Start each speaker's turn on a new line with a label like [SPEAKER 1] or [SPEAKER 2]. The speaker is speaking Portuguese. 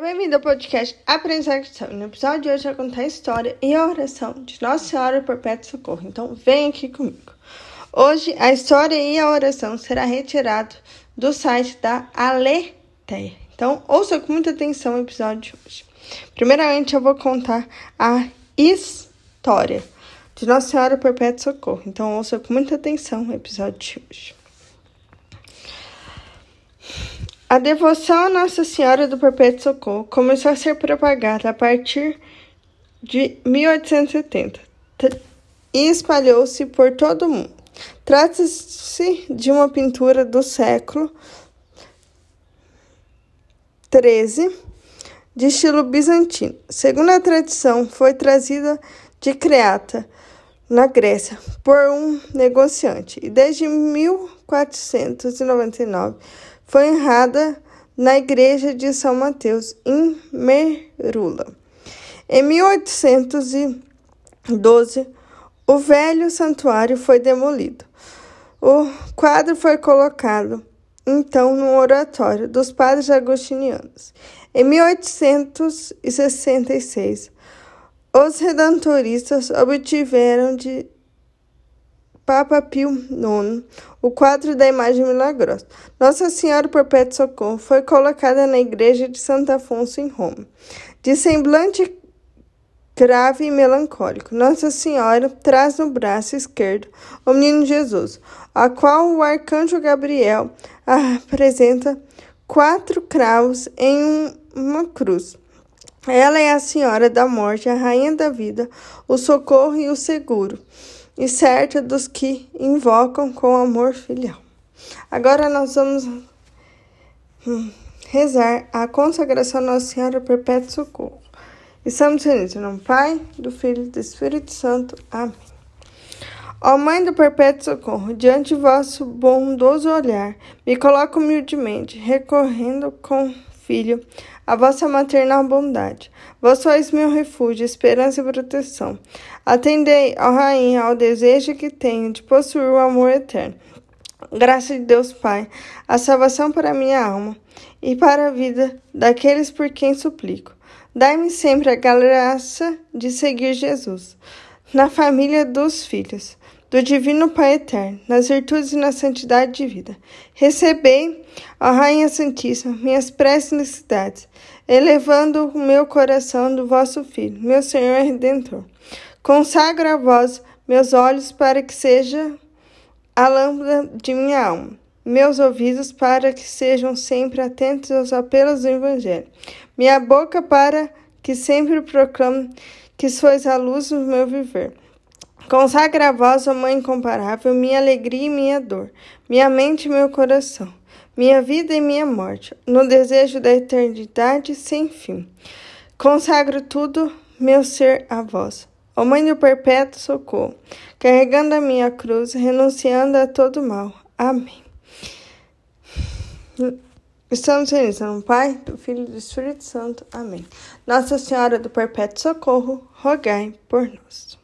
[SPEAKER 1] Bem-vindo ao podcast Aprendizagem. No episódio de hoje eu vou contar a história e a oração de Nossa Senhora Perpétua Socorro. Então vem aqui comigo. Hoje a história e a oração será retirado do site da Aleteia. Então ouça com muita atenção o episódio de hoje. Primeiramente eu vou contar a história de Nossa Senhora Perpétua Socorro. Então ouça com muita atenção o episódio de hoje. A devoção a Nossa Senhora do Perpétuo Socorro começou a ser propagada a partir de 1870 e espalhou-se por todo o mundo. Trata-se de uma pintura do século XIII, de estilo bizantino. Segundo a tradição, foi trazida de Creata, na Grécia, por um negociante, e desde 1499 foi honrada na igreja de São Mateus, em Merula. Em 1812, o velho santuário foi demolido. O quadro foi colocado, então, no oratório dos padres agostinianos. Em 1866, os redentoristas obtiveram de Papa Pio IX, o quadro da imagem milagrosa. Nossa Senhora Perpétua Socorro foi colocada na igreja de Santo Afonso, em Roma. De semblante grave e melancólico, Nossa Senhora traz no braço esquerdo o menino Jesus, a qual o arcanjo Gabriel apresenta quatro cravos em uma cruz. Ela é a Senhora da morte, a Rainha da vida, o socorro e o seguro e certa dos que invocam com amor filial. Agora nós vamos hum, rezar a consagração Nossa Senhora Perpétua Socorro. Estamos unidos no Pai, do Filho e do Espírito Santo. Amém. Ó Mãe do Perpétuo Socorro, diante vosso bondoso olhar, me coloco humildemente, recorrendo com filho a vossa maternal bondade. Vós sois meu refúgio, esperança e proteção. Atendei, ó Rainha, ao desejo que tenho de possuir o amor eterno. Graça de Deus Pai, a salvação para minha alma e para a vida daqueles por quem suplico. Dai-me sempre a graça de seguir Jesus, na família dos filhos do Divino Pai Eterno, nas virtudes e na santidade de vida. Recebei, ó Rainha Santíssima, minhas preces e necessidades, elevando o meu coração do vosso Filho, meu Senhor Redentor. Consagro a vós meus olhos para que seja a lâmpada de minha alma, meus ouvidos para que sejam sempre atentos aos apelos do Evangelho, minha boca para que sempre proclame que sois a luz do meu viver Consagra a vós, ó Mãe incomparável, minha alegria e minha dor, minha mente e meu coração, minha vida e minha morte, no desejo da eternidade sem fim. Consagro tudo, meu ser, a vós. Ó Mãe do perpétuo socorro, carregando a minha cruz, renunciando a todo mal. Amém. Estamos realizando no Pai, do Filho e do Espírito Santo. Amém. Nossa Senhora do Perpétuo Socorro, rogai por nós.